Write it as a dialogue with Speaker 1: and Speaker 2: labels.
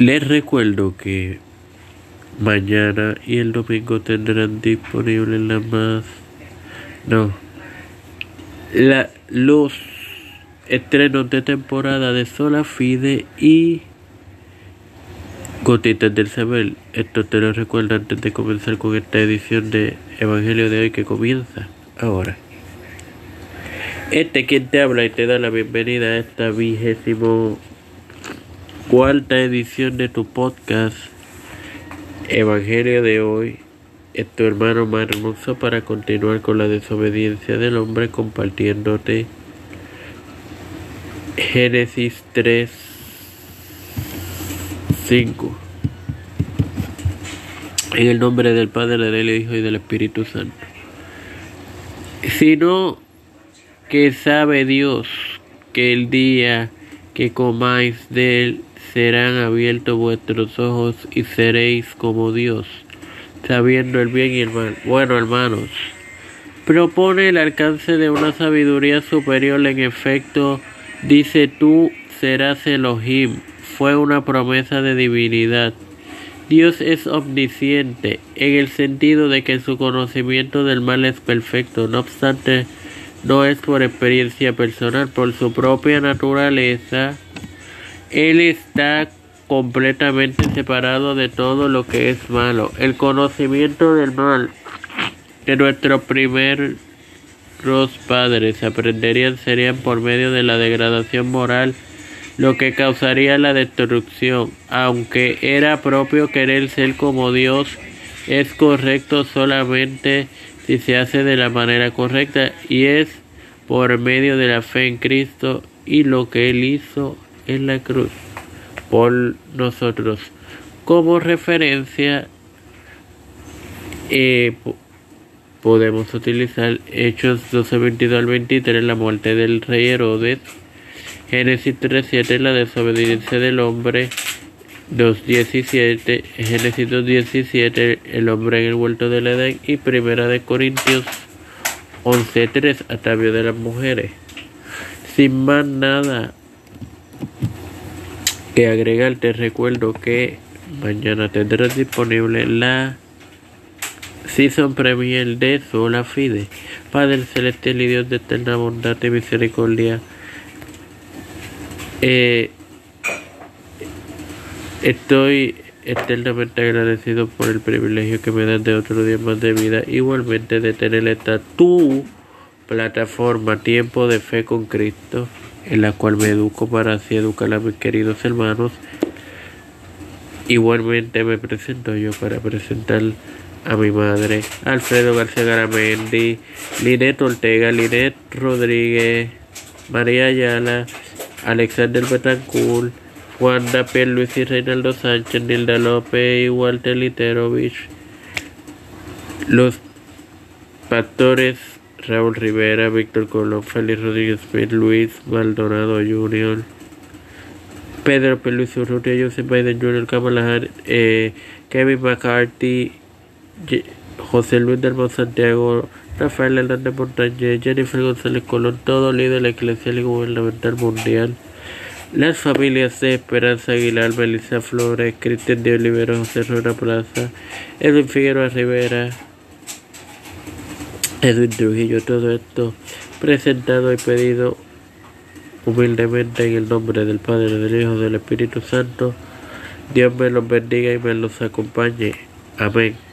Speaker 1: Les recuerdo que mañana y el domingo tendrán disponibles las más no la, los estrenos de temporada de Sola Fide y Gotitas del Saber. Esto te lo recuerdo antes de comenzar con esta edición de Evangelio de hoy que comienza ahora. Este quien te habla y te da la bienvenida a esta vigésimo cuarta edición de tu podcast Evangelio de hoy es tu hermano más hermoso para continuar con la desobediencia del hombre compartiéndote Génesis 3 5 en el nombre del Padre, del Hijo y del Espíritu Santo. Sino que sabe Dios que el día que comáis de él serán abiertos vuestros ojos y seréis como Dios, sabiendo el bien y el mal. Bueno, hermanos, propone el alcance de una sabiduría superior. En efecto, dice tú serás Elohim. Fue una promesa de divinidad. Dios es omnisciente en el sentido de que su conocimiento del mal es perfecto. No obstante, no es por experiencia personal, por su propia naturaleza él está completamente separado de todo lo que es malo. El conocimiento del mal que nuestros primeros padres aprenderían serían por medio de la degradación moral, lo que causaría la destrucción. Aunque era propio querer ser como Dios, es correcto solamente si se hace de la manera correcta y es por medio de la fe en Cristo y lo que Él hizo en la cruz por nosotros. Como referencia eh, podemos utilizar Hechos 12, 22 al 23, la muerte del rey Herodes, Génesis 3, 7, la desobediencia del hombre, 2.17, Génesis 2.17, el hombre en el huerto del Edén y Primera de Corintios 11.3, atavio de las mujeres. Sin más nada, que agregar, te recuerdo que mañana tendrás disponible la Season Premier de Sola Fide. Padre Celestial y Dios de eterna bondad y misericordia. Eh, estoy eternamente agradecido por el privilegio que me dan de otro día más de vida. Igualmente de tener esta tu plataforma Tiempo de Fe con Cristo en la cual me educo para así educar a mis queridos hermanos. Igualmente me presento yo para presentar a mi madre, Alfredo García Garamendi, Linet Ortega, Linet Rodríguez, María Ayala, Alexander Betancourt, Wanda Luis y Reinaldo Sánchez, Nilda López y Walter Literovich. Los pastores Raúl Rivera, Víctor Colón, Félix Rodríguez Smith, Luis Maldonado Jr., Pedro P. Luis Urrutia, Joseph Biden Jr., Kamala eh, Kevin McCarthy, José Luis del Santiago, Rafael Hernández Montañez, Jennifer González Colón, todo líder eclesial y gubernamental mundial. Las familias de Esperanza Aguilar, Melissa Flores, Cristian de Olivero, José Rueda Plaza, Edwin Figueroa Rivera, Edwin Trujillo, todo esto presentado y pedido humildemente en el nombre del Padre, del Hijo, del Espíritu Santo. Dios me los bendiga y me los acompañe. Amén.